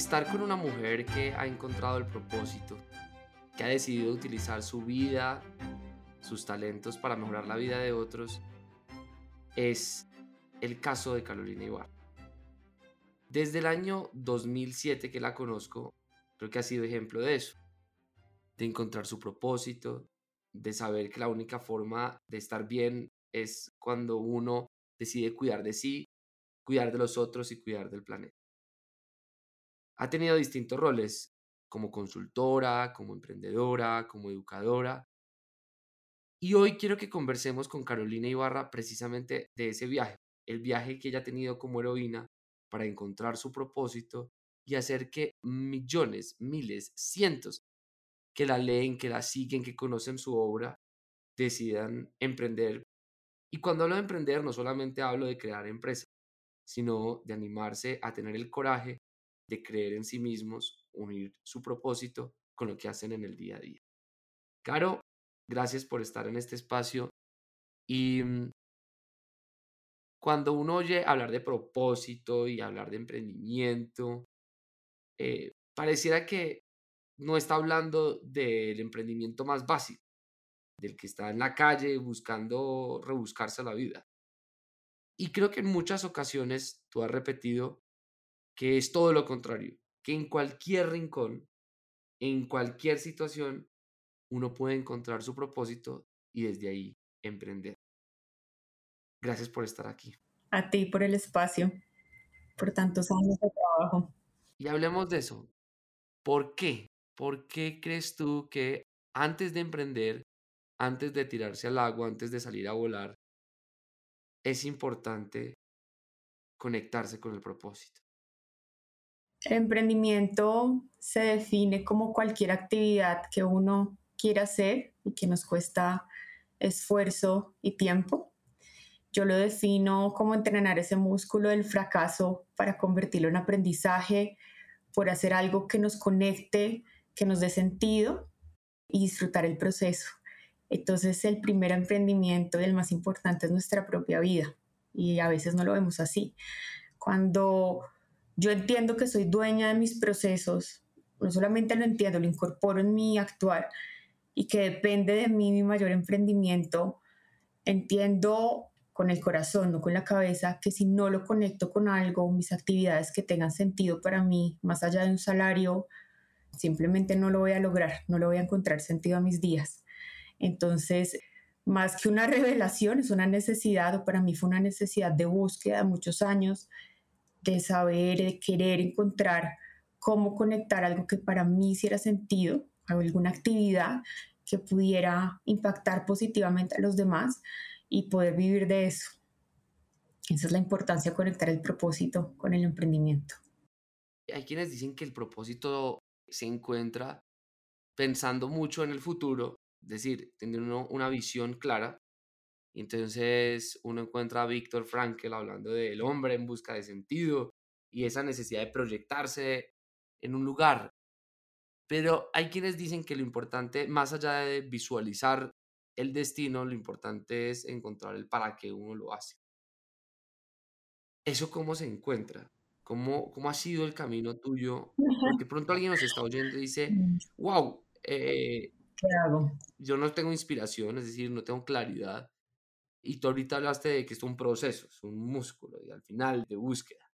estar con una mujer que ha encontrado el propósito, que ha decidido utilizar su vida, sus talentos para mejorar la vida de otros, es el caso de Carolina Ibarra. Desde el año 2007 que la conozco, creo que ha sido ejemplo de eso, de encontrar su propósito, de saber que la única forma de estar bien es cuando uno decide cuidar de sí, cuidar de los otros y cuidar del planeta. Ha tenido distintos roles, como consultora, como emprendedora, como educadora. Y hoy quiero que conversemos con Carolina Ibarra precisamente de ese viaje, el viaje que ella ha tenido como heroína para encontrar su propósito y hacer que millones, miles, cientos que la leen, que la siguen, que conocen su obra, decidan emprender. Y cuando hablo de emprender, no solamente hablo de crear empresa, sino de animarse a tener el coraje de creer en sí mismos, unir su propósito con lo que hacen en el día a día. Caro, gracias por estar en este espacio. Y mm, cuando uno oye hablar de propósito y hablar de emprendimiento, eh, pareciera que no está hablando del emprendimiento más básico, del que está en la calle buscando rebuscarse la vida. Y creo que en muchas ocasiones tú has repetido que es todo lo contrario, que en cualquier rincón, en cualquier situación, uno puede encontrar su propósito y desde ahí emprender. Gracias por estar aquí. A ti por el espacio, por tantos años de trabajo. Y hablemos de eso. ¿Por qué? ¿Por qué crees tú que antes de emprender, antes de tirarse al agua, antes de salir a volar, es importante conectarse con el propósito? El emprendimiento se define como cualquier actividad que uno quiera hacer y que nos cuesta esfuerzo y tiempo. Yo lo defino como entrenar ese músculo del fracaso para convertirlo en aprendizaje, por hacer algo que nos conecte, que nos dé sentido y disfrutar el proceso. Entonces el primer emprendimiento y el más importante es nuestra propia vida y a veces no lo vemos así. Cuando yo entiendo que soy dueña de mis procesos, no solamente lo entiendo, lo incorporo en mi actuar y que depende de mí mi mayor emprendimiento, entiendo con el corazón, no con la cabeza, que si no lo conecto con algo, mis actividades que tengan sentido para mí, más allá de un salario, simplemente no lo voy a lograr, no lo voy a encontrar sentido a mis días. Entonces, más que una revelación, es una necesidad, o para mí fue una necesidad de búsqueda muchos años, de saber, de querer encontrar cómo conectar algo que para mí hiciera sentido, alguna actividad que pudiera impactar positivamente a los demás y poder vivir de eso. Esa es la importancia conectar el propósito con el emprendimiento. Hay quienes dicen que el propósito se encuentra pensando mucho en el futuro, es decir, teniendo una visión clara entonces uno encuentra a Víctor Frankl hablando del hombre en busca de sentido y esa necesidad de proyectarse en un lugar. Pero hay quienes dicen que lo importante, más allá de visualizar el destino, lo importante es encontrar el para qué uno lo hace. ¿Eso cómo se encuentra? ¿Cómo, cómo ha sido el camino tuyo? Porque pronto alguien nos está oyendo y dice, wow, eh, ¿qué hago? Yo no tengo inspiración, es decir, no tengo claridad y tú ahorita hablaste de que es un proceso, es un músculo y al final de búsqueda.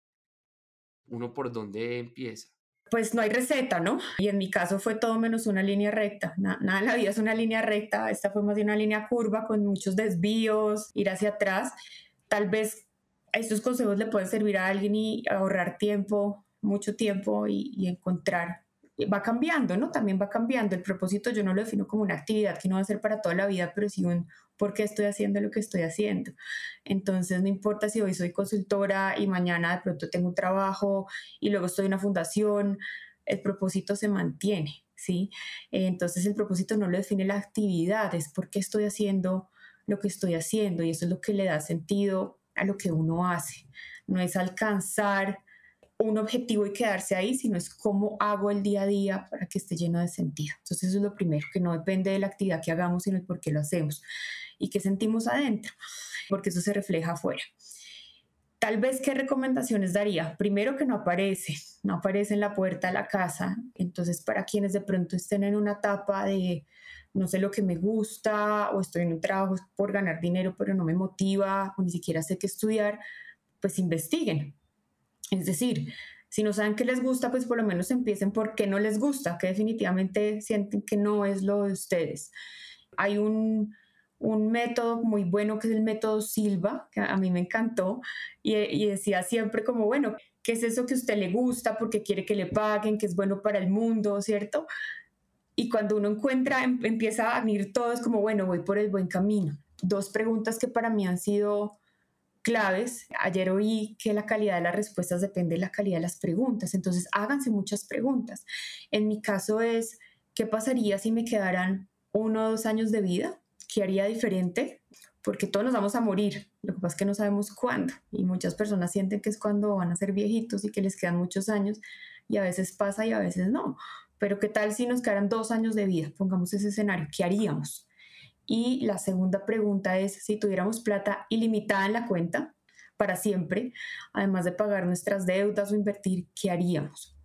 ¿Uno por dónde empieza? Pues no hay receta, ¿no? Y en mi caso fue todo menos una línea recta. Nada en la vida es una línea recta. Esta fue más de una línea curva con muchos desvíos, ir hacia atrás. Tal vez estos consejos le pueden servir a alguien y ahorrar tiempo, mucho tiempo y, y encontrar va cambiando, ¿no? También va cambiando. El propósito yo no lo defino como una actividad que no va a ser para toda la vida, pero sí un por qué estoy haciendo lo que estoy haciendo. Entonces, no importa si hoy soy consultora y mañana de pronto tengo un trabajo y luego estoy en una fundación, el propósito se mantiene, ¿sí? Entonces, el propósito no lo define la actividad, es por qué estoy haciendo lo que estoy haciendo y eso es lo que le da sentido a lo que uno hace. No es alcanzar un objetivo y quedarse ahí, sino es cómo hago el día a día para que esté lleno de sentido. Entonces eso es lo primero, que no depende de la actividad que hagamos, sino el por qué lo hacemos y qué sentimos adentro, porque eso se refleja afuera. Tal vez qué recomendaciones daría. Primero que no aparece, no aparece en la puerta de la casa. Entonces, para quienes de pronto estén en una etapa de no sé lo que me gusta o estoy en un trabajo por ganar dinero pero no me motiva o ni siquiera sé qué estudiar, pues investiguen. Es decir, si no saben qué les gusta, pues por lo menos empiecen por qué no les gusta, que definitivamente sienten que no es lo de ustedes. Hay un, un método muy bueno que es el método Silva, que a mí me encantó, y, y, decía siempre como, bueno, ¿qué es eso que a usted le gusta porque quiere que le paguen, que es bueno para el mundo, ¿cierto? Y cuando uno encuentra, em, empieza a venir todo, es como, bueno, voy por el buen camino. Dos preguntas que para mí han sido claves. Ayer oí que la calidad de las respuestas depende de la calidad de las preguntas, entonces háganse muchas preguntas. En mi caso es, ¿qué pasaría si me quedaran uno o dos años de vida? ¿Qué haría diferente? Porque todos nos vamos a morir, lo que pasa es que no sabemos cuándo y muchas personas sienten que es cuando van a ser viejitos y que les quedan muchos años y a veces pasa y a veces no. Pero ¿qué tal si nos quedaran dos años de vida? Pongamos ese escenario, ¿qué haríamos? Y la segunda pregunta es, si tuviéramos plata ilimitada en la cuenta para siempre, además de pagar nuestras deudas o invertir, ¿qué haríamos?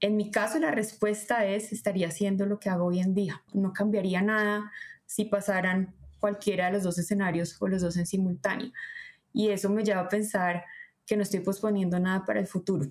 En mi caso, la respuesta es, estaría haciendo lo que hago hoy en día. No cambiaría nada si pasaran cualquiera de los dos escenarios o los dos en simultáneo. Y eso me lleva a pensar que no estoy posponiendo nada para el futuro,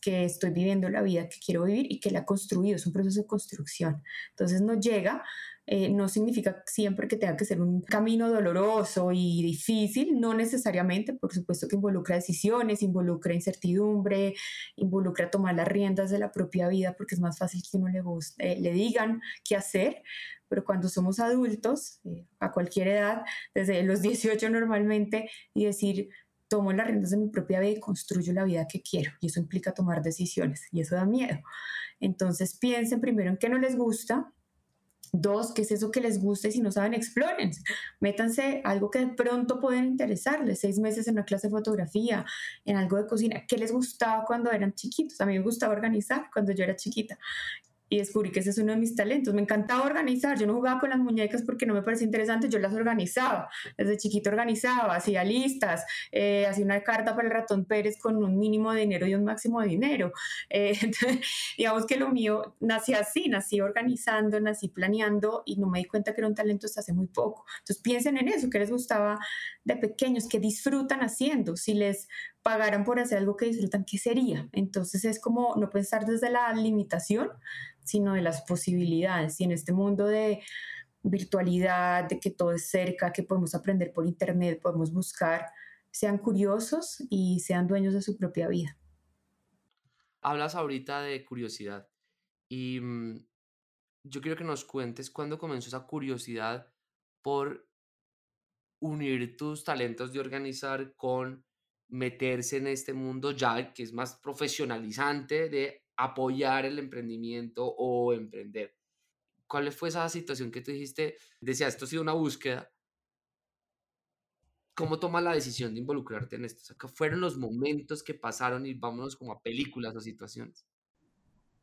que estoy viviendo la vida que quiero vivir y que la he construido, es un proceso de construcción. Entonces no llega, eh, no significa siempre que tenga que ser un camino doloroso y difícil, no necesariamente, por supuesto que involucra decisiones, involucra incertidumbre, involucra tomar las riendas de la propia vida, porque es más fácil que uno le, eh, le digan qué hacer, pero cuando somos adultos, eh, a cualquier edad, desde los 18 normalmente, y decir, tomo las riendas de mi propia vida y construyo la vida que quiero, y eso implica tomar decisiones, y eso da miedo. Entonces piensen primero en qué no les gusta, Dos, ¿qué es eso que les gusta y si no saben, exploren. Métanse algo que de pronto pueden interesarles. Seis meses en una clase de fotografía, en algo de cocina. ¿Qué les gustaba cuando eran chiquitos? A mí me gustaba organizar cuando yo era chiquita y descubrí que ese es uno de mis talentos. Me encantaba organizar. Yo no jugaba con las muñecas porque no me parecía interesante, yo las organizaba. Desde chiquito organizaba, hacía listas, eh, hacía una carta para el ratón Pérez con un mínimo de dinero y un máximo de dinero. Eh, digamos que lo mío nací así, nací organizando, nací planeando y no me di cuenta que era un talento hasta hace muy poco. Entonces piensen en eso, que les gustaba de pequeños, que disfrutan haciendo. Si les pagaran por hacer algo que disfrutan, ¿qué sería? Entonces es como no pensar desde la limitación, sino de las posibilidades. Y en este mundo de virtualidad, de que todo es cerca, que podemos aprender por internet, podemos buscar, sean curiosos y sean dueños de su propia vida. Hablas ahorita de curiosidad y mm, yo quiero que nos cuentes cuándo comenzó esa curiosidad por unir tus talentos de organizar con meterse en este mundo ya que es más profesionalizante de apoyar el emprendimiento o emprender. ¿Cuál fue esa situación que tú dijiste? Decía, esto ha sido una búsqueda. ¿Cómo tomas la decisión de involucrarte en esto? O sea, ¿qué fueron los momentos que pasaron y vámonos como a películas o situaciones?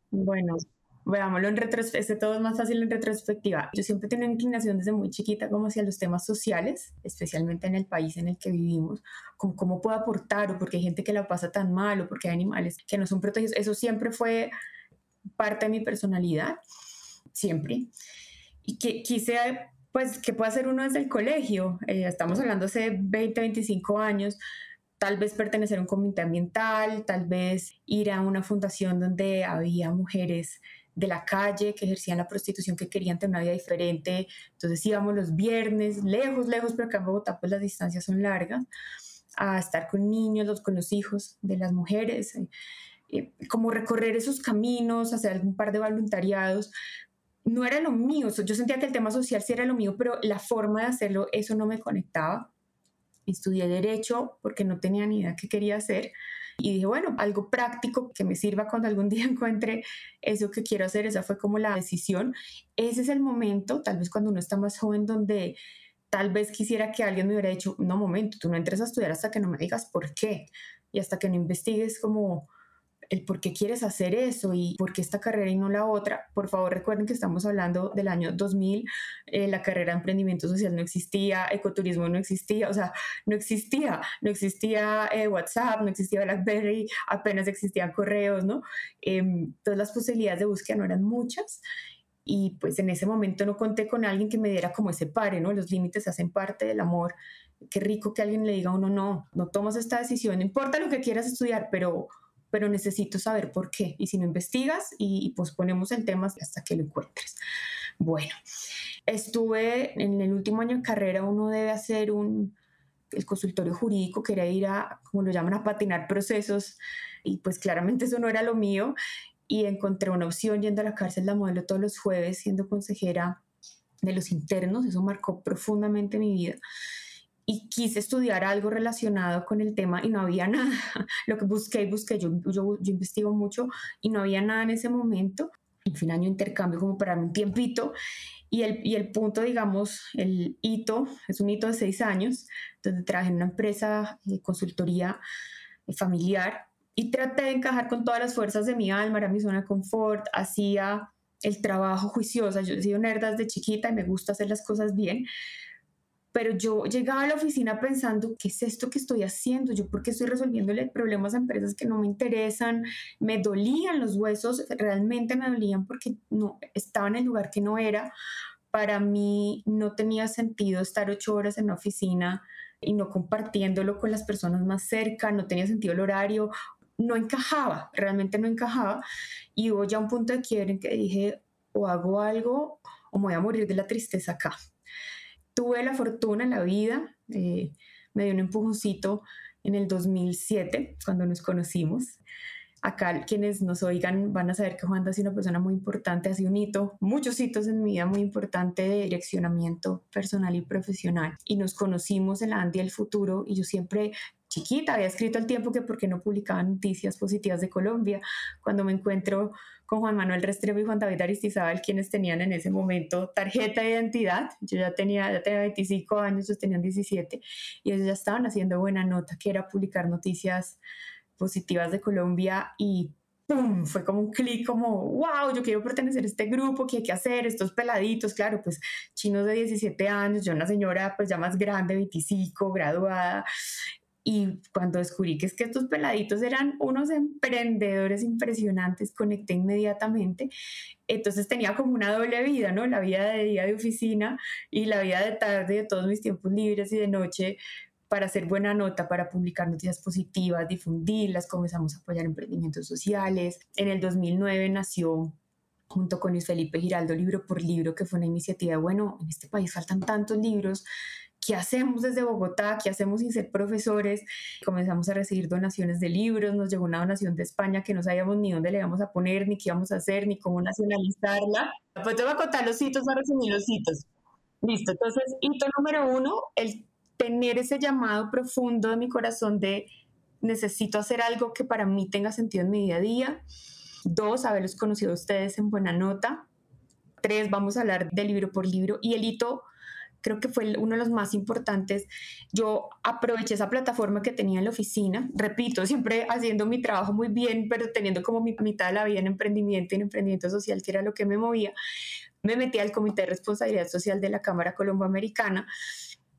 Bueno, veámoslo en retrospectiva, todo es más fácil en retrospectiva. Yo siempre tengo una inclinación desde muy chiquita como hacia los temas sociales, especialmente en el país en el que vivimos, como cómo puedo aportar o porque hay gente que la pasa tan mal o porque hay animales que no son protegidos. Eso siempre fue parte de mi personalidad, siempre. Y que quise, pues, que pueda hacer uno desde el colegio. Eh, estamos hablando hace 20, 25 años tal vez pertenecer a un comité ambiental, tal vez ir a una fundación donde había mujeres de la calle que ejercían la prostitución, que querían tener una vida diferente. Entonces íbamos los viernes, lejos, lejos, pero acá en Bogotá pues las distancias son largas, a estar con niños, con los hijos de las mujeres, eh, eh, como recorrer esos caminos, hacer un par de voluntariados. No era lo mío, yo sentía que el tema social sí era lo mío, pero la forma de hacerlo, eso no me conectaba. Estudié derecho porque no tenía ni idea qué quería hacer y dije, bueno, algo práctico que me sirva cuando algún día encuentre eso que quiero hacer, esa fue como la decisión. Ese es el momento, tal vez cuando uno está más joven, donde tal vez quisiera que alguien me hubiera dicho, no, momento, tú no entres a estudiar hasta que no me digas por qué y hasta que no investigues como el por qué quieres hacer eso y por qué esta carrera y no la otra. Por favor, recuerden que estamos hablando del año 2000, eh, la carrera de emprendimiento social no existía, ecoturismo no existía, o sea, no existía, no existía eh, WhatsApp, no existía BlackBerry, apenas existían correos, ¿no? Em, todas las posibilidades de búsqueda no eran muchas y pues en ese momento no conté con alguien que me diera como ese pare, ¿no? Los límites hacen parte del amor. Qué rico que alguien le diga a uno, no, no tomas esta decisión, no importa lo que quieras estudiar, pero pero necesito saber por qué. Y si no investigas y, posponemos el tema hasta que lo encuentres. Bueno, estuve en el último año de carrera, uno debe hacer un, el consultorio jurídico, quería ir a, como lo llaman, a patinar procesos y pues claramente eso no era lo mío y encontré una opción yendo a la cárcel la modelo todos los jueves siendo consejera de los internos, eso marcó profundamente mi vida y quise estudiar algo relacionado con el tema y no había nada. Lo que busqué y busqué, yo, yo, yo, investigo mucho y no había nada en ese momento. En fin, año intercambio como para un tiempito. Y el, y el punto, digamos, el hito, es un hito de seis años, donde trabajé en una empresa de consultoría familiar y traté de encajar con todas las fuerzas de mi alma, era mi zona de confort, hacía el trabajo juiciosa. Yo he sido nerd desde chiquita y me gusta hacer las cosas bien, pero yo llegaba a la oficina pensando, ¿qué es esto que estoy haciendo? ¿Yo por qué estoy resolviéndole problemas a empresas que no me interesan? Me dolían los huesos, realmente me dolían porque no, estaba en el lugar que no era. Para mí no tenía sentido estar ocho horas en la oficina y no compartiéndolo con las personas más cerca, no tenía sentido el horario, no encajaba, realmente no encajaba. Y hubo ya un punto de quiebre en que dije, o hago algo o me voy a morir de la tristeza acá tuve la fortuna en la vida, eh, me dio un empujoncito en el 2007, cuando nos conocimos. Acá quienes nos oigan van a saber que Juan ha sido una persona muy importante, ha sido un hito, muchos hitos en mi vida muy importante de direccionamiento personal y profesional. Y nos conocimos en la Andy del Futuro y yo siempre chiquita había escrito al tiempo que porque no publicaba noticias positivas de Colombia. Cuando me encuentro con Juan Manuel Restrepo y Juan David Aristizábal, quienes tenían en ese momento tarjeta de identidad. Yo ya tenía, ya tenía 25 años, ellos tenían 17 y ellos ya estaban haciendo buena nota, que era publicar noticias positivas de Colombia y ¡pum! Fue como un clic, como, wow, yo quiero pertenecer a este grupo, ¿qué hay que hacer? Estos peladitos, claro, pues chinos de 17 años, yo una señora pues ya más grande, 25, graduada, y cuando descubrí que es que estos peladitos eran unos emprendedores impresionantes, conecté inmediatamente. Entonces tenía como una doble vida, ¿no? La vida de día de oficina y la vida de tarde, de todos mis tiempos libres y de noche para hacer buena nota, para publicar noticias positivas, difundirlas, comenzamos a apoyar emprendimientos sociales. En el 2009 nació junto con Luis Felipe Giraldo, libro por libro, que fue una iniciativa, bueno, en este país faltan tantos libros, ¿qué hacemos desde Bogotá? ¿Qué hacemos sin ser profesores? Comenzamos a recibir donaciones de libros, nos llegó una donación de España que no sabíamos ni dónde le íbamos a poner, ni qué íbamos a hacer, ni cómo nacionalizarla. Pues te voy a contar los hitos, a resumir los hitos. Listo, entonces, hito número uno, el tener ese llamado profundo de mi corazón de necesito hacer algo que para mí tenga sentido en mi día a día. Dos, haberlos conocido a ustedes en buena nota. Tres, vamos a hablar de libro por libro. Y el hito creo que fue uno de los más importantes. Yo aproveché esa plataforma que tenía en la oficina, repito, siempre haciendo mi trabajo muy bien, pero teniendo como mi mitad de la vida en emprendimiento y en emprendimiento social, que era lo que me movía. Me metí al Comité de Responsabilidad Social de la Cámara Colomboamericana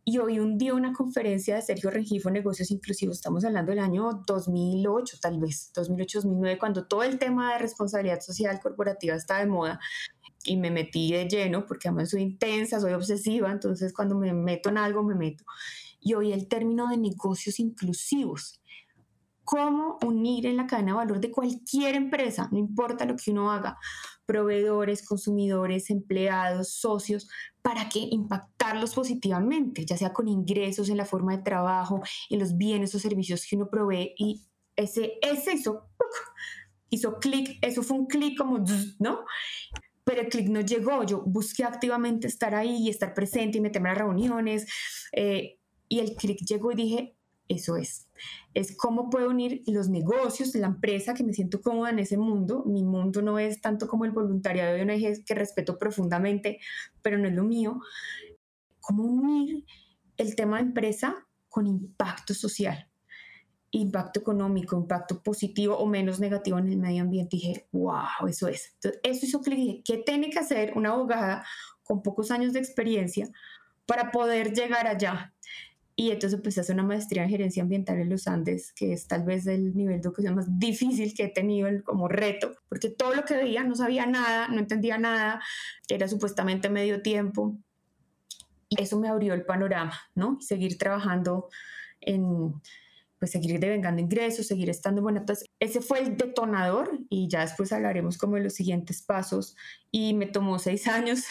y hoy un día una conferencia de Sergio Rengifo, Negocios Inclusivos, estamos hablando del año 2008 tal vez, 2008-2009, cuando todo el tema de responsabilidad social corporativa está de moda, y me metí de lleno, porque además soy intensa, soy obsesiva, entonces cuando me meto en algo, me meto. Y hoy el término de negocios inclusivos. ¿Cómo unir en la cadena de valor de cualquier empresa, no importa lo que uno haga, proveedores, consumidores, empleados, socios, para que impactarlos positivamente, ya sea con ingresos en la forma de trabajo, en los bienes o servicios que uno provee? Y ese, ese hizo, hizo clic, eso fue un clic como, ¿no? Pero el clic no llegó. Yo busqué activamente estar ahí y estar presente y meterme a reuniones. Eh, y el clic llegó y dije, eso es. Es cómo puedo unir los negocios, la empresa, que me siento cómoda en ese mundo. Mi mundo no es tanto como el voluntariado de ONG, que respeto profundamente, pero no es lo mío. Cómo unir el tema de empresa con impacto social. Impacto económico, impacto positivo o menos negativo en el medio ambiente. dije, wow, eso es. Entonces, eso hizo le dije, ¿qué tiene que hacer una abogada con pocos años de experiencia para poder llegar allá? Y entonces empecé a hacer una maestría en gerencia ambiental en los Andes, que es tal vez el nivel de educación más difícil que he tenido como reto, porque todo lo que veía no sabía nada, no entendía nada, era supuestamente medio tiempo. Y eso me abrió el panorama, ¿no? Seguir trabajando en, pues seguir devengando ingresos, seguir estando bueno. Entonces, ese fue el detonador y ya después hablaremos como de los siguientes pasos. Y me tomó seis años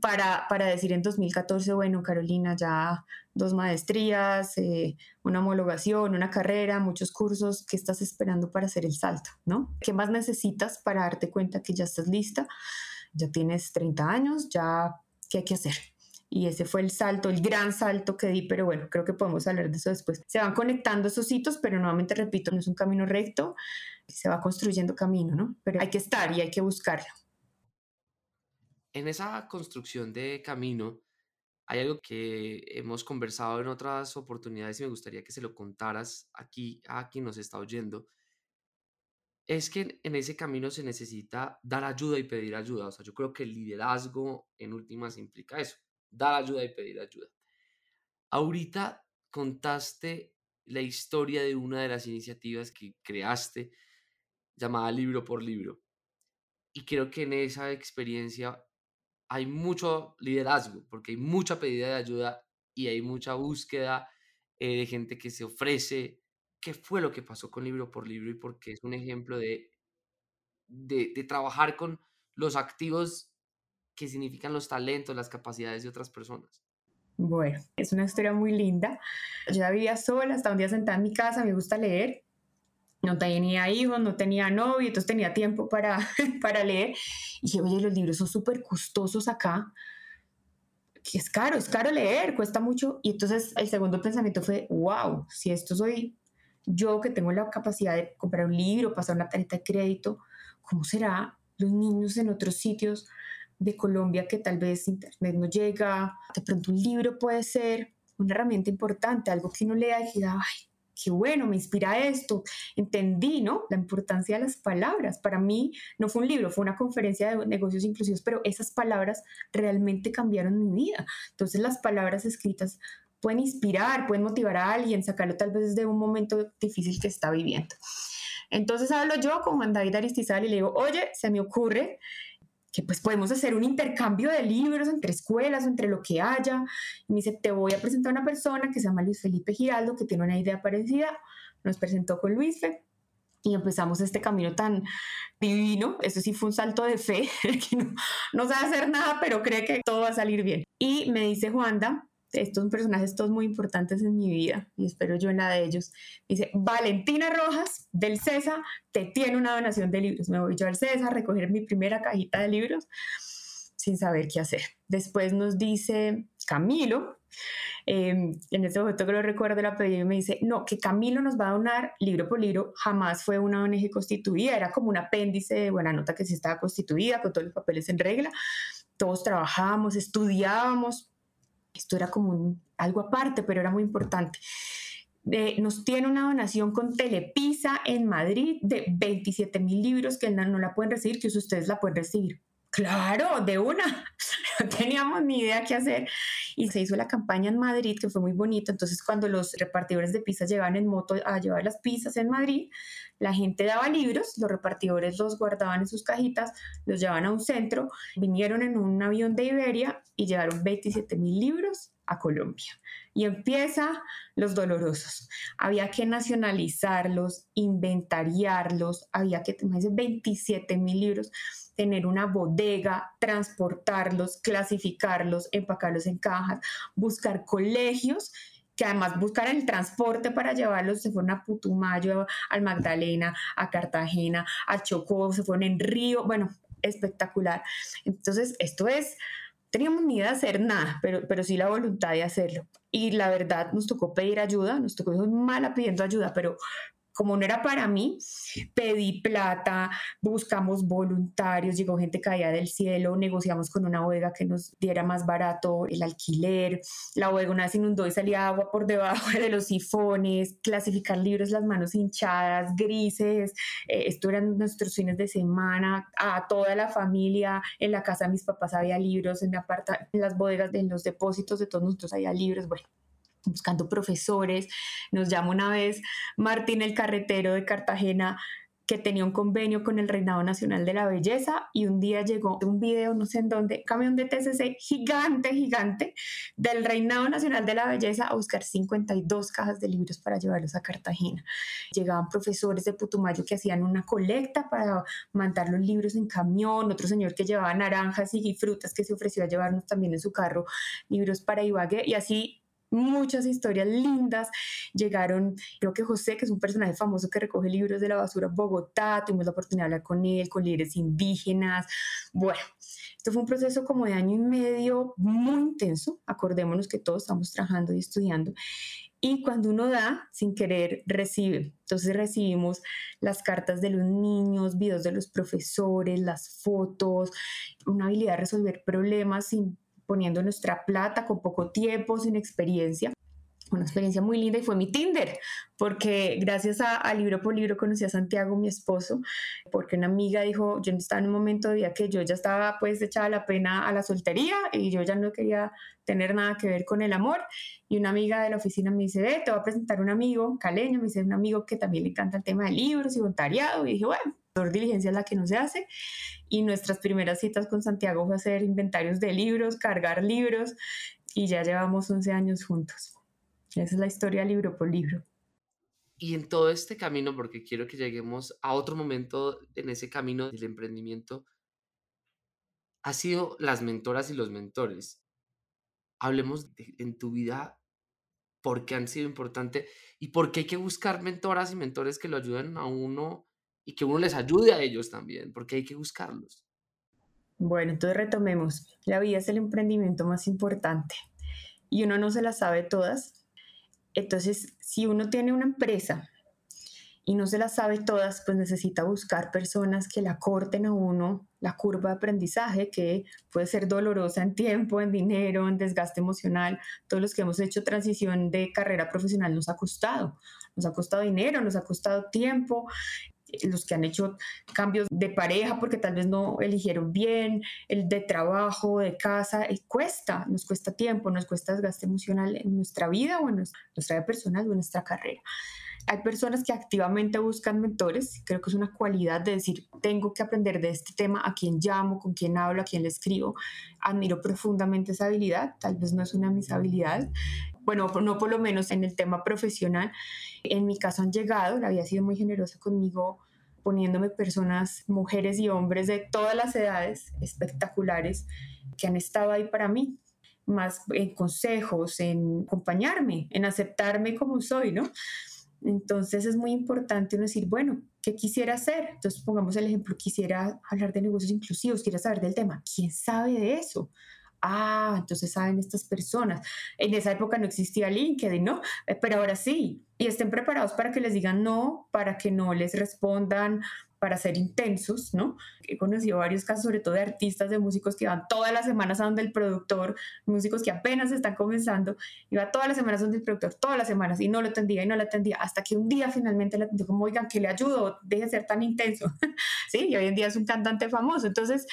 para, para decir en 2014, bueno, Carolina, ya dos maestrías, eh, una homologación, una carrera, muchos cursos, ¿qué estás esperando para hacer el salto? ¿no? ¿Qué más necesitas para darte cuenta que ya estás lista? Ya tienes 30 años, ya, ¿qué hay que hacer? Y ese fue el salto, el gran salto que di, pero bueno, creo que podemos hablar de eso después. Se van conectando esos hitos, pero nuevamente repito, no es un camino recto, se va construyendo camino, ¿no? Pero hay que estar y hay que buscarlo. En esa construcción de camino, hay algo que hemos conversado en otras oportunidades y me gustaría que se lo contaras aquí a quien nos está oyendo. Es que en ese camino se necesita dar ayuda y pedir ayuda. O sea, yo creo que el liderazgo en últimas implica eso dar ayuda y pedir ayuda. Ahorita contaste la historia de una de las iniciativas que creaste llamada Libro por Libro. Y creo que en esa experiencia hay mucho liderazgo, porque hay mucha pedida de ayuda y hay mucha búsqueda eh, de gente que se ofrece. ¿Qué fue lo que pasó con Libro por Libro y por qué es un ejemplo de, de trabajar con los activos qué significan los talentos, las capacidades de otras personas. Bueno, es una historia muy linda. Yo vivía sola, hasta un día sentada en mi casa, me gusta leer. No tenía hijos, no tenía novio, entonces tenía tiempo para, para leer. Y dije, oye, los libros son súper costosos acá. Es caro, es caro leer, cuesta mucho. Y entonces el segundo pensamiento fue, wow, si esto soy yo que tengo la capacidad de comprar un libro, pasar una tarjeta de crédito, ¿cómo será los niños en otros sitios? De Colombia que tal vez Internet no llega, de pronto un libro puede ser una herramienta importante, algo que uno lea y diga, ay, qué bueno, me inspira esto, entendí, ¿no? La importancia de las palabras. Para mí no fue un libro, fue una conferencia de negocios inclusivos, pero esas palabras realmente cambiaron mi vida. Entonces las palabras escritas pueden inspirar, pueden motivar a alguien, sacarlo tal vez de un momento difícil que está viviendo. Entonces hablo yo con Juan David Aristizal y le digo, oye, se me ocurre que pues podemos hacer un intercambio de libros entre escuelas o entre lo que haya. Y me dice, te voy a presentar a una persona que se llama Luis Felipe Giraldo, que tiene una idea parecida. Nos presentó con Luis Fe y empezamos este camino tan divino. Eso sí fue un salto de fe, que no, no sabe hacer nada, pero cree que todo va a salir bien. Y me dice Juanda, estos son personajes todos muy importantes en mi vida y espero yo en la de ellos. Dice, Valentina Rojas del CESA te tiene una donación de libros. Me voy yo al CESA a recoger mi primera cajita de libros sin saber qué hacer. Después nos dice Camilo, em, en este momento que lo recuerdo, la pedí y me dice, no, que Camilo nos va a donar libro por libro, jamás fue una ONG constituida, era como un apéndice de buena nota que sí estaba constituida, con todos los papeles en regla, todos trabajábamos, estudiábamos, esto era como algo aparte, pero era muy importante. Eh, nos tiene una donación con Telepisa en Madrid de 27 mil libros que no, no, la pueden recibir, que ustedes la pueden recibir. Claro, de una. No teníamos ni idea qué hacer. Y se hizo la campaña en Madrid, que fue muy bonita. Entonces, cuando los repartidores de pizzas llegaban en moto a llevar las pizzas en Madrid, la gente daba libros, los repartidores los guardaban en sus cajitas, los llevaban a un centro, vinieron en un avión de Iberia y llevaron 27 mil libros a Colombia. Y empieza los dolorosos. Había que nacionalizarlos, inventariarlos, había que tener 27 mil libros tener una bodega, transportarlos, clasificarlos, empacarlos en cajas, buscar colegios que además buscar el transporte para llevarlos, se fueron a Putumayo, al Magdalena, a Cartagena, a Chocó, se fueron en Río, bueno, espectacular. Entonces, esto es, teníamos ni idea de hacer nada, pero, pero sí la voluntad de hacerlo. Y la verdad, nos tocó pedir ayuda, nos tocó mala pidiendo ayuda, pero como no era para mí, pedí plata, buscamos voluntarios, llegó gente caída del cielo, negociamos con una bodega que nos diera más barato el alquiler, la bodega una vez inundó y salía agua por debajo de los sifones, clasificar libros, las manos hinchadas, grises, eh, esto eran nuestros fines de semana, a toda la familia, en la casa de mis papás había libros, en, mi aparta, en las bodegas, en los depósitos de todos nosotros había libros, bueno buscando profesores. Nos llama una vez Martín el carretero de Cartagena que tenía un convenio con el Reinado Nacional de la Belleza y un día llegó un video, no sé en dónde, camión de TCC gigante, gigante del Reinado Nacional de la Belleza a buscar 52 cajas de libros para llevarlos a Cartagena. Llegaban profesores de Putumayo que hacían una colecta para mandar los libros en camión, otro señor que llevaba naranjas y frutas que se ofreció a llevarnos también en su carro libros para Ibagué y así muchas historias lindas. Llegaron, creo que José, que es un personaje famoso que recoge libros de la basura en Bogotá, tuvimos la oportunidad de hablar con él, con líderes indígenas. Bueno, esto fue un proceso como de año y medio muy intenso. Acordémonos que todos estamos trabajando y estudiando. Y cuando uno da, sin querer, recibe. Entonces recibimos las cartas de los niños, videos de los profesores, las fotos, una habilidad de resolver problemas sin poniendo nuestra plata con poco tiempo, sin experiencia. Una experiencia muy linda y fue mi Tinder, porque gracias a, Libro por Libro conocí a Santiago, mi esposo, porque una amiga dijo, yo estaba en un momento de vida que yo ya estaba pues echada la pena a la soltería y yo ya no quería tener nada que ver con el amor. Y una amiga de la oficina me dice, ve, te voy a presentar un amigo caleño, me dice un amigo que también le encanta el tema de libros y voluntariado. Y dije, bueno, por diligencia es la que no se hace y nuestras primeras citas con Santiago fue hacer inventarios de libros, cargar libros y ya llevamos 11 años juntos. Esa es la historia libro por libro. Y en todo este camino, porque quiero que lleguemos a otro momento en ese camino del emprendimiento, ha sido las mentoras y los mentores. Hablemos en tu vida por qué han sido importantes y por qué hay que buscar mentoras y mentores que lo ayuden a uno y que uno les ayude a ellos también, porque hay que buscarlos. Bueno, entonces retomemos. La vida es el emprendimiento más importante y uno no se la sabe todas. Entonces, si uno tiene una empresa y no se la sabe todas, pues necesita buscar personas que la corten a uno la curva de aprendizaje, que puede ser dolorosa en tiempo, en dinero, en desgaste emocional. Todos los que hemos hecho transición de carrera profesional nos ha costado. Nos ha costado dinero, nos ha costado tiempo los que han hecho cambios de pareja porque tal vez no eligieron bien, el de trabajo, de casa, y cuesta, nos cuesta tiempo, nos cuesta desgaste emocional en nuestra vida o en nuestra vida personal o en nuestra carrera. Hay personas que activamente buscan mentores, creo que es una cualidad de decir, tengo que aprender de este tema, a quién llamo, con quién hablo, a quién le escribo. Admiro profundamente esa habilidad, tal vez no es una de mis habilidades, bueno, no por lo menos en el tema profesional. En mi caso han llegado, la había sido muy generosa conmigo poniéndome personas, mujeres y hombres de todas las edades espectaculares que han estado ahí para mí, más en consejos, en acompañarme, en aceptarme como soy, ¿no? Entonces es muy importante uno decir, bueno, ¿qué quisiera hacer? Entonces pongamos el ejemplo, quisiera hablar de negocios inclusivos, quiero saber del tema. ¿Quién sabe de eso? Ah, entonces saben estas personas. En esa época no existía LinkedIn, ¿no? Eh, pero ahora sí. Y estén preparados para que les digan no, para que no les respondan, para ser intensos, ¿no? He conocido varios casos, sobre todo de artistas, de músicos que van todas las semanas a donde el productor, músicos que apenas están comenzando, iba todas las semanas a donde el productor, todas las semanas, y no lo atendía y no lo atendía, hasta que un día finalmente le atendió como, oigan, que le ayudo, deje de ser tan intenso, ¿sí? Y hoy en día es un cantante famoso. Entonces,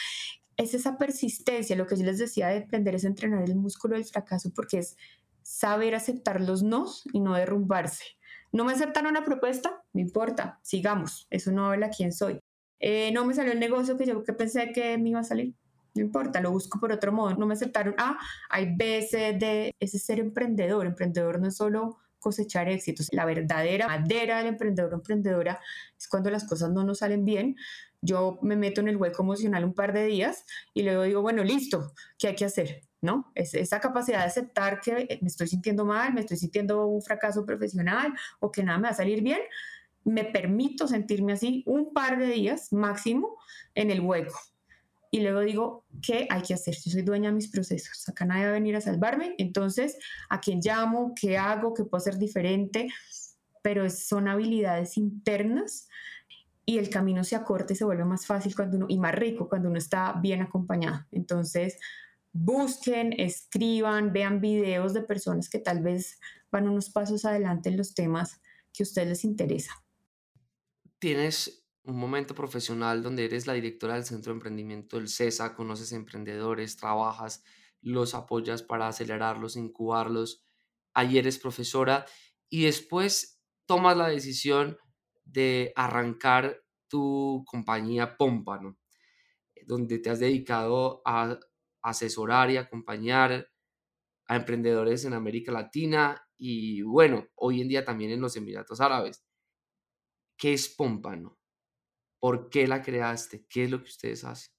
es esa persistencia, lo que yo les decía de aprender es entrenar el músculo del fracaso, porque es saber aceptar los nos y no derrumbarse. No me aceptaron una propuesta, no importa, sigamos, eso no habla quién soy. Eh, no me salió el negocio que yo que pensé que me iba a salir, no importa, lo busco por otro modo. No me aceptaron, ah, hay B, C, ese es ser emprendedor. Emprendedor no es solo cosechar éxitos. La verdadera madera del emprendedor o emprendedora es cuando las cosas no nos salen bien, yo me meto en el hueco emocional un par de días y luego digo, bueno, listo, ¿qué hay que hacer? ¿No? Es esa capacidad de aceptar que me estoy sintiendo mal, me estoy sintiendo un fracaso profesional o que nada me va a salir bien, me permito sentirme así un par de días máximo en el hueco. Y luego digo, ¿qué hay que hacer? Yo soy dueña de mis procesos, acá nadie va a venir a salvarme, entonces, ¿a quién llamo? ¿Qué hago? ¿Qué puedo hacer diferente? pero son habilidades internas y el camino se acorta y se vuelve más fácil cuando uno, y más rico cuando uno está bien acompañado. Entonces, busquen, escriban, vean videos de personas que tal vez van unos pasos adelante en los temas que a ustedes les interesa. Tienes un momento profesional donde eres la directora del Centro de Emprendimiento del CESA, conoces emprendedores, trabajas, los apoyas para acelerarlos, incubarlos. Ayer eres profesora y después tomas la decisión de arrancar tu compañía Pómpano, donde te has dedicado a asesorar y acompañar a emprendedores en América Latina y bueno, hoy en día también en los Emiratos Árabes. ¿Qué es Pómpano? ¿Por qué la creaste? ¿Qué es lo que ustedes hacen?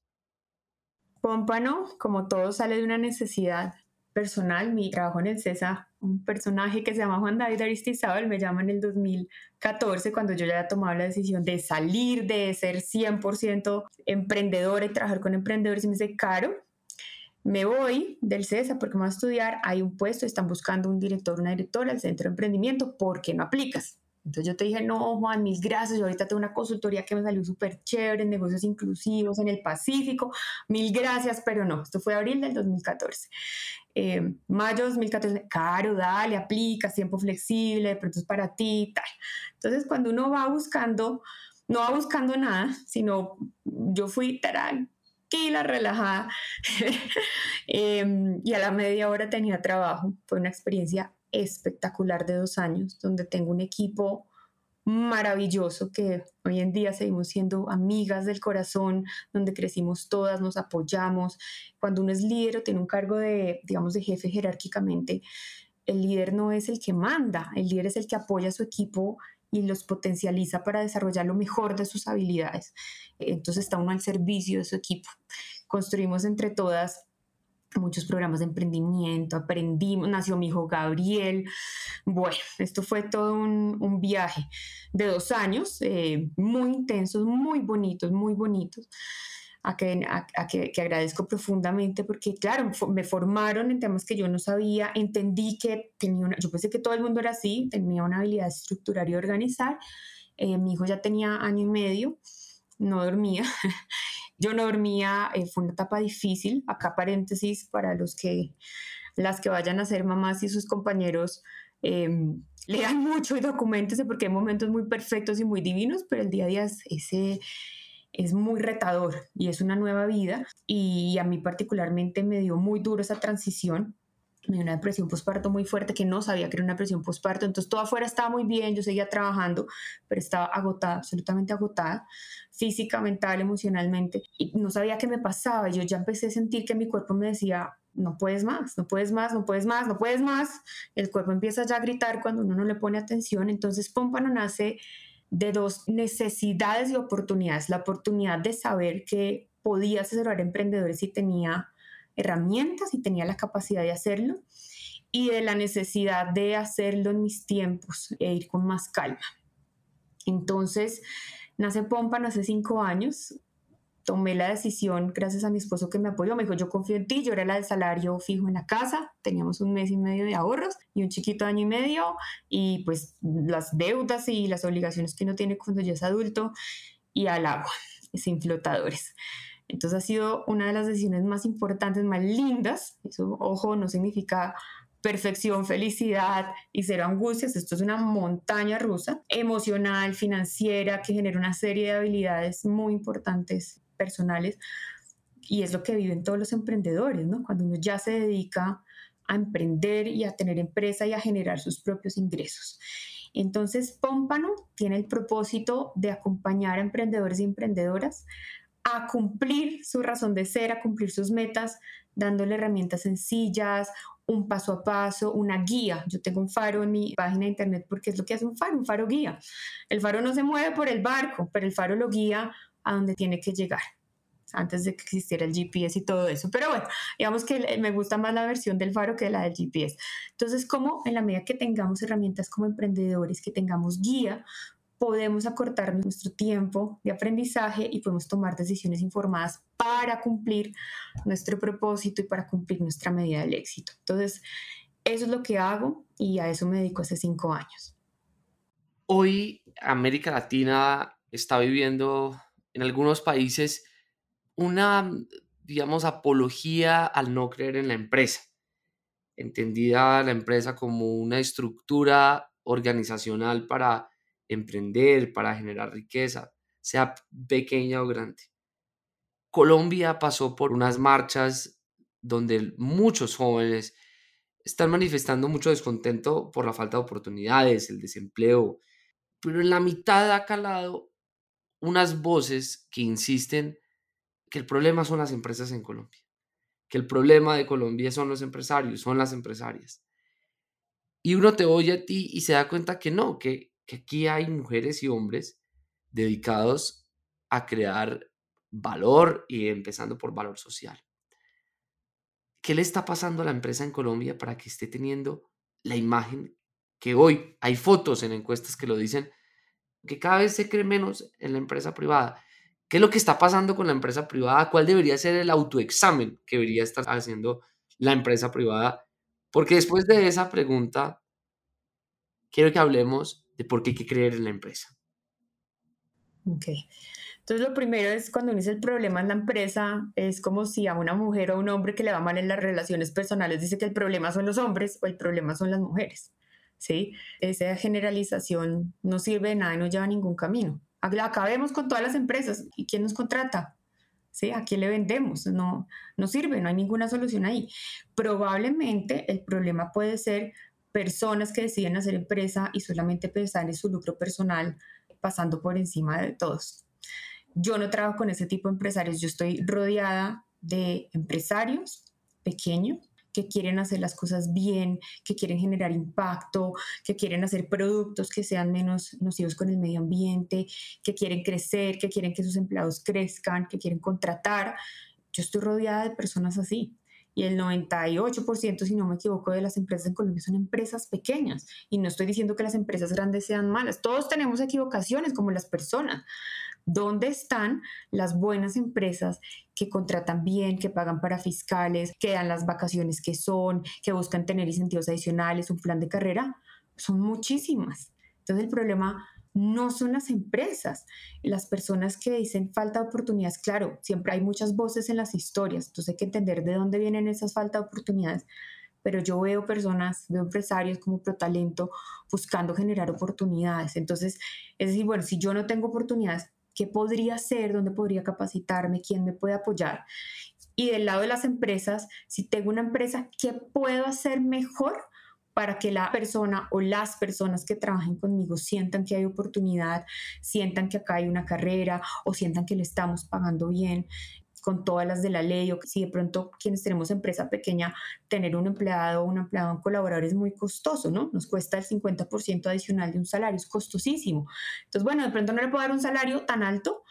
Pómpano, como todo, sale de una necesidad personal. Mi trabajo en el CESA, un personaje que se llama Juan David Aristizábal, me llama en el 2014 cuando yo ya había tomado la decisión de salir, de ser 100% emprendedora y trabajar con emprendedores y me dice, Caro, me voy del CESA porque me voy a estudiar, hay un puesto, están buscando un director, una directora del centro de emprendimiento, ¿por qué no aplicas? Entonces yo te dije, no, Juan, mil gracias. Yo ahorita tengo una consultoría que me salió súper chévere en negocios inclusivos en el Pacífico. Mil gracias, pero no. Esto fue abril del 2014. Eh, mayo 2014, caro, dale, aplica, tiempo flexible, pronto es para ti, tal. Entonces cuando uno va buscando, no va buscando nada, sino yo fui tranquila, relajada. eh, y a la media hora tenía trabajo. Fue una experiencia espectacular de dos años, donde tengo un equipo maravilloso que hoy en día seguimos siendo amigas del corazón, donde crecimos todas, nos apoyamos. Cuando uno es líder o tiene un cargo de, digamos, de jefe jerárquicamente, el líder no es el que manda, el líder es el que apoya a su equipo y los potencializa para desarrollar lo mejor de sus habilidades. Entonces está uno al servicio de su equipo. Construimos entre todas muchos programas de emprendimiento, aprendimos, nació mi hijo Gabriel. Bueno, esto fue todo un, viaje de dos años, eh, muy intensos, muy bonitos, muy bonitos. A que, a, que, agradezco profundamente porque, claro, me formaron en temas que yo no sabía, entendí que tenía una, yo pensé que todo el mundo era así, tenía una habilidad de estructurar y organizar. Eh, mi hijo ya tenía año y medio, no dormía. Yo no dormía, eh, fue una etapa difícil. Acá paréntesis para los que, las que vayan a ser mamás y sus compañeros, em, lean mucho y documentense porque hay momentos muy perfectos y muy divinos, pero el día a día es, ese, es muy retador y es una nueva vida. Y a mí particularmente me dio muy duro esa transición me una depresión postparto muy fuerte que no sabía que era una depresión postparto, entonces todo afuera estaba muy bien, yo seguía trabajando, pero estaba agotada, absolutamente agotada, física, mental, emocionalmente, y no sabía qué me pasaba, yo ya empecé a sentir que mi cuerpo me decía, no puedes más, no puedes más, no puedes más, no puedes más, el cuerpo empieza ya a gritar cuando uno no le pone atención, entonces Pómpano nace de dos necesidades y oportunidades, la oportunidad de saber que podía asesorar emprendedores y tenía herramientas y tenía la capacidad de hacerlo y de la necesidad de hacerlo en mis tiempos e ir con más calma. Entonces, nace Pompa, hace cinco años, tomé la decisión gracias a mi esposo que me apoyó, me dijo, yo confío en ti, yo era la de salario fijo en la casa, teníamos un mes y medio de ahorros y un chiquito año y medio y pues las deudas y las obligaciones que uno tiene cuando ya es adulto y al agua, sin flotadores. Entonces ha sido una de las decisiones más importantes, más lindas. Eso, ojo, no significa perfección, felicidad y cero angustias. Esto es una montaña rusa, emocional, financiera, que genera una serie de habilidades muy importantes personales. Y es lo que viven todos los emprendedores, ¿no? Cuando uno ya se dedica a emprender y a tener empresa y a generar sus propios ingresos. Entonces, Pómpano tiene el propósito de acompañar a emprendedores y emprendedoras a cumplir su razón de ser, a cumplir sus metas, dándole herramientas sencillas, un paso a paso, una guía. Yo tengo un faro en mi página de internet porque es lo que hace un faro, un faro guía. El faro no se mueve por el barco, pero el faro lo guía a donde tiene que llegar antes de que existiera el GPS y todo eso. Pero bueno, digamos que me gusta más la versión del faro que la del GPS. Entonces, como en la medida que tengamos herramientas como emprendedores, que tengamos guía, podemos acortar nuestro tiempo de aprendizaje y podemos tomar decisiones informadas para cumplir nuestro propósito y para cumplir nuestra medida del éxito. Entonces, eso es lo que hago y a eso me dedico hace cinco años. Hoy América Latina está viviendo en algunos países una, digamos, apología al no creer en la empresa, entendida la empresa como una estructura organizacional para emprender, para generar riqueza, sea pequeña o grande. Colombia pasó por unas marchas donde muchos jóvenes están manifestando mucho descontento por la falta de oportunidades, el desempleo, pero en la mitad ha calado unas voces que insisten que el problema son las empresas en Colombia, que el problema de Colombia son los empresarios, son las empresarias. Y uno te oye a ti y se da cuenta que no, que, que aquí hay mujeres y hombres dedicados a crear valor y empezando por valor social. ¿Qué le está pasando a la empresa en Colombia para que esté teniendo la imagen que hoy hay fotos en encuestas que lo dicen, que cada vez se cree menos en la empresa privada? ¿Qué es lo que está pasando con la empresa privada? ¿Cuál debería ser el autoexamen que debería estar haciendo la empresa privada? Porque después de esa pregunta, quiero que hablemos de por qué hay que creer en la empresa. Ok. Entonces, lo primero es cuando uno dice el problema en la empresa, es como si a una mujer o a un hombre que le va mal en las relaciones personales dice que el problema son los hombres o el problema son las mujeres. ¿sí? Esa generalización no sirve de nada y no lleva a ningún camino. Acabemos con todas las empresas. ¿Y quién nos contrata? ¿Sí? ¿A quién le vendemos? No, no sirve, no hay ninguna solución ahí. Probablemente el problema puede ser personas que deciden hacer empresa y solamente pensar en su lucro personal pasando por encima de todos. Yo no trabajo con ese tipo de empresarios, yo estoy rodeada de empresarios pequeños que quieren hacer las cosas bien, que quieren generar impacto, que quieren hacer productos que sean menos nocivos con el medio ambiente, que quieren crecer, que quieren que sus empleados crezcan, que quieren contratar. Yo estoy rodeada de personas así y el 98%, si no me equivoco, de las empresas en Colombia son empresas pequeñas. Y no estoy diciendo que las empresas grandes sean malas. Todos tenemos equivocaciones como las personas. ¿Dónde están las buenas empresas que contratan bien, que pagan para fiscales, que dan las vacaciones que son, que buscan tener incentivos adicionales, un plan de carrera? Son muchísimas. Entonces el problema no son las empresas, las personas que dicen falta de oportunidades, claro, siempre hay muchas voces en las historias, entonces hay que entender de dónde vienen esas falta de oportunidades, pero yo veo personas, veo empresarios como Protalento buscando generar oportunidades, entonces es decir, bueno, si yo no tengo oportunidades, ¿qué podría hacer? ¿Dónde podría capacitarme? ¿Quién me puede apoyar? Y del lado de las empresas, si tengo una empresa, ¿qué puedo hacer mejor para que la persona o las personas que trabajen conmigo sientan que hay oportunidad, sientan que acá hay una carrera o sientan que le estamos pagando bien con todas las de la ley o si de pronto quienes tenemos empresa pequeña, tener un empleado o un empleado, un colaborador es muy costoso, ¿no? Nos cuesta el 50% adicional de un salario, es costosísimo. Entonces, bueno, de pronto no le puedo dar un salario tan alto,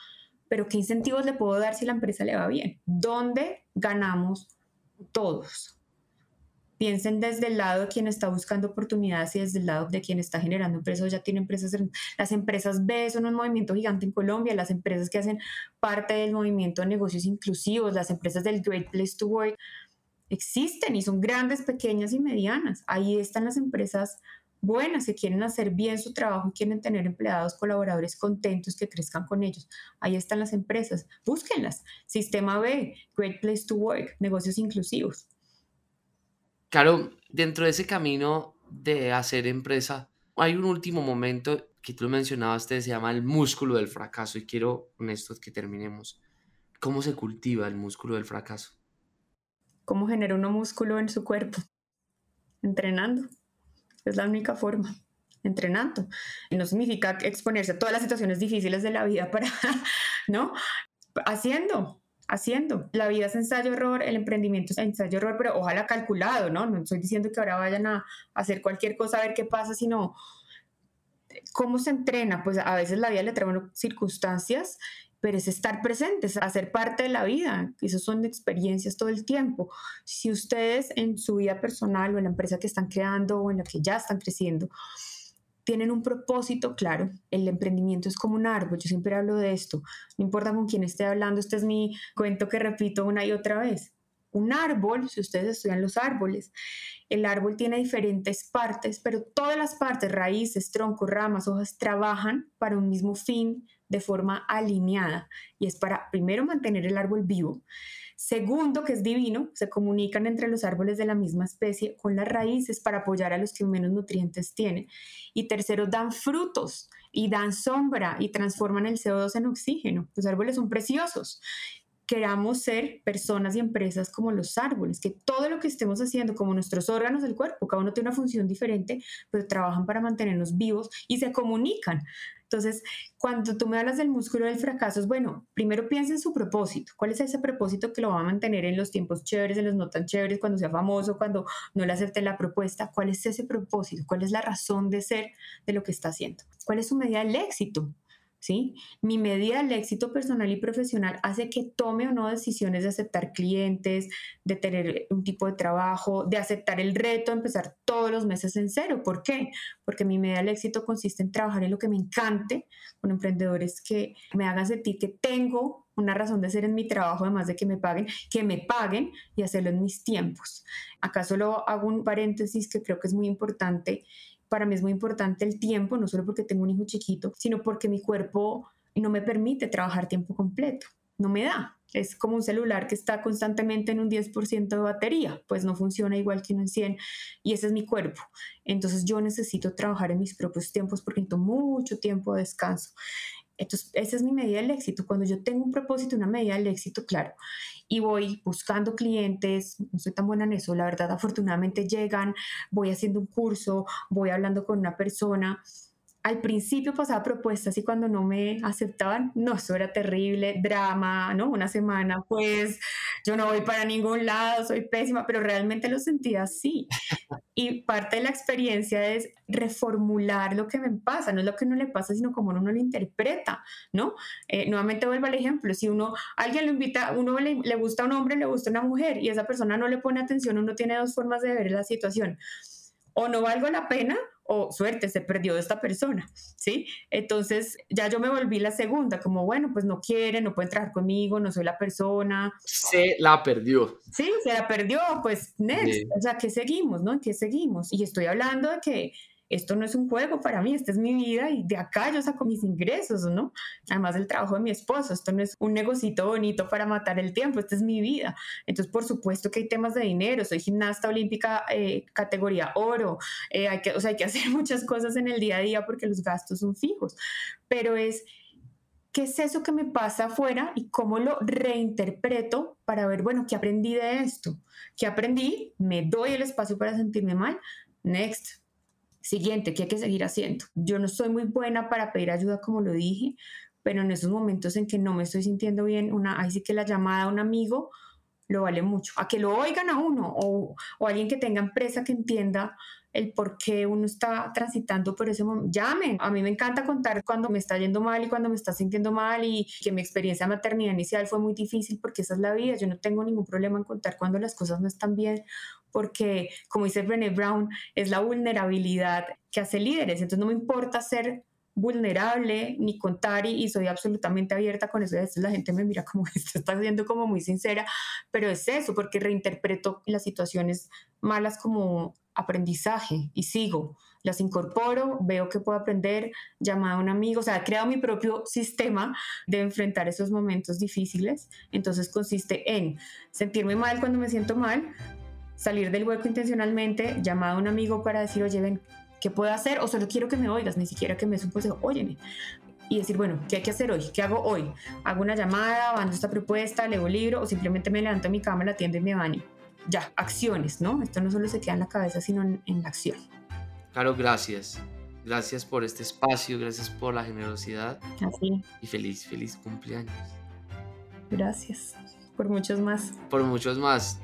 pero ¿qué incentivos le puedo dar si la empresa le va bien? ¿Dónde ganamos todos? Piensen desde el lado de quien está buscando oportunidades y desde el lado de quien está generando empresas, ya tiene empresas. Las empresas B son un movimiento gigante en Colombia, las empresas que hacen parte del movimiento de negocios inclusivos, las empresas del Great Place to Work, existen y son grandes, pequeñas y medianas. Ahí están las empresas buenas que quieren hacer bien su trabajo y quieren tener empleados, colaboradores contentos que crezcan con ellos. Ahí están las empresas, búsquenlas. Sistema B, Great Place to Work, negocios inclusivos. Claro, dentro de ese camino de hacer empresa, hay un último momento que tú mencionabas, se llama el músculo del fracaso y quiero con esto que terminemos. ¿Cómo se cultiva el músculo del fracaso? ¿Cómo genera uno músculo en su cuerpo? Entrenando. Es la única forma. Entrenando. No significa exponerse a todas las situaciones difíciles de la vida para, ¿no? Haciendo, haciendo. La vida es ensayo-error, el emprendimiento es ensayo-error, pero ojalá calculado, ¿no? No estoy diciendo que ahora vayan a hacer cualquier cosa a ver qué pasa, sino cómo se entrena. Pues a veces la vida le trae circunstancias, pero es estar presentes, hacer parte de la vida. Esas son experiencias todo el tiempo. Si ustedes en su vida personal o en la empresa que están creando o en la que ya están creciendo, tienen un propósito claro. El emprendimiento es como un árbol, yo siempre hablo de esto. No importa con quién esté hablando, este es mi cuento que repito una y otra vez. un árbol, si ustedes estudian los árboles, el árbol tiene diferentes partes, pero todas las partes, raíces, troncos, ramas, hojas, trabajan para un mismo fin de forma alineada y es para primero mantener el árbol vivo. Segundo, que es divino, se comunican entre los árboles de la misma especie con las raíces para apoyar a los que menos nutrientes tienen. Y tercero, dan frutos y dan sombra y transforman el CO2 en oxígeno. Los árboles son preciosos queramos ser personas y empresas como los árboles, que todo lo que estemos haciendo, como nuestros órganos del cuerpo, cada uno tiene una función diferente, pero trabajan para mantenernos vivos y se comunican. Entonces, cuando tú me hablas del músculo del fracaso, es bueno, primero piensa en su propósito. ¿Cuál es ese propósito que lo va a mantener en los tiempos chéveres, en los no tan chéveres, cuando sea famoso, cuando no le acepten la propuesta? ¿Cuál es ese propósito? ¿Cuál es la razón de ser de lo que está haciendo? ¿Cuál es su medida del éxito? ¿Sí? Mi medida del éxito personal y profesional hace que tome o no decisiones de aceptar clientes, de tener un tipo de trabajo, de aceptar el reto, empezar todos los meses en cero. ¿Por qué? Porque mi medida del éxito consiste en trabajar en lo que me encante, con emprendedores que me hagan sentir que tengo una razón de ser en mi trabajo, además de que me paguen, que me paguen y hacerlo en mis tiempos. Acá solo hago un paréntesis que creo que es muy importante para mí es muy importante el tiempo, no solo porque tengo un hijo chiquito, sino porque mi cuerpo no me permite trabajar tiempo completo, no me da. Es como un celular que está constantemente en un 10% de batería, pues no funciona igual que en 100 y ese es mi cuerpo. Entonces yo necesito trabajar en mis propios tiempos porque necesito mucho tiempo de descanso. Entonces, esa es mi medida del éxito. Cuando yo tengo un propósito, una medida del éxito, claro, y voy buscando clientes, no soy tan buena en eso, la verdad, afortunadamente llegan, voy haciendo un curso, voy hablando con una persona al principio pasaba propuestas y cuando no me aceptaban, no, eso era terrible, drama, ¿no? Una semana, pues yo no voy para ningún lado, soy pésima, pero realmente lo sentía así. Y parte de la experiencia es reformular lo que me pasa, no es lo que no le pasa, sino cómo uno lo interpreta, ¿no? Eh, nuevamente vuelvo al ejemplo, si uno, alguien lo invita, uno le, le gusta a un hombre, le gusta a una mujer y esa persona no le pone atención, uno tiene dos formas de ver la situación. O no valgo la pena o suerte, se perdió de esta persona, ¿sí? Entonces ya yo me volví la segunda, como bueno, pues no quiere, no puede trabajar conmigo, no soy la persona. Se la perdió. Sí, se la perdió, pues next, o sea, ¿qué seguimos, no? ¿Qué seguimos? Y estoy hablando de que esto no es un juego para mí, esta es mi vida y de acá yo saco mis ingresos, ¿no? Además del trabajo de mi esposo, esto no es un negocito bonito para matar el tiempo, esta es mi vida. Entonces, por supuesto que hay temas de dinero, soy gimnasta olímpica eh, categoría oro, eh, hay que, o sea, hay que hacer muchas cosas en el día a día porque los gastos son fijos, pero es... ¿Qué es eso que me pasa afuera y cómo lo reinterpreto para ver, bueno, qué aprendí de esto? ¿Qué aprendí? ¿Me doy el espacio para sentirme mal? Next, Siguiente, ¿qué hay que seguir haciendo? Yo no soy muy buena para pedir ayuda, como lo dije, pero en esos momentos en que no me estoy sintiendo bien, una, ahí sí que la llamada a un amigo lo vale mucho. A que lo oigan a uno o, o alguien que tenga empresa que entienda el por qué uno está transitando por ese momento. Llamen. A mí me encanta contar cuando me está yendo mal y cuando me está sintiendo mal y que mi experiencia de maternidad inicial fue muy difícil porque esa es la vida. Yo no tengo ningún problema en contar cuando las cosas no están bien porque, como dice Brené Brown, es la vulnerabilidad que hace líderes. Entonces no me importa ser vulnerable ni contar y, soy absolutamente abierta con eso. A veces la gente me mira como esto está siendo como muy sincera, pero es eso, porque reinterpreto las situaciones malas como aprendizaje y sigo, las incorporo, veo que puedo aprender, llamar a un amigo, o sea, he creado mi propio sistema de enfrentar esos momentos difíciles. Entonces consiste en sentirme mal cuando me siento mal, salir del hueco intencionalmente, llamar a un amigo para decir, oye, ven, ¿qué puedo hacer? O solo quiero que me oigas, ni siquiera que me des un óyeme. Y decir, bueno, ¿qué hay que hacer hoy? ¿Qué hago hoy? ¿Hago una llamada, mando esta propuesta, leo un libro o simplemente me levanto a mi cama, la atiendo y me baño? Ya, acciones, ¿no? Esto no solo se queda en la cabeza, sino en, en la acción. Caro, gracias. Gracias por este espacio, gracias por la generosidad. Así. Y feliz, feliz cumpleaños. Gracias. Por muchos más. Por muchos más.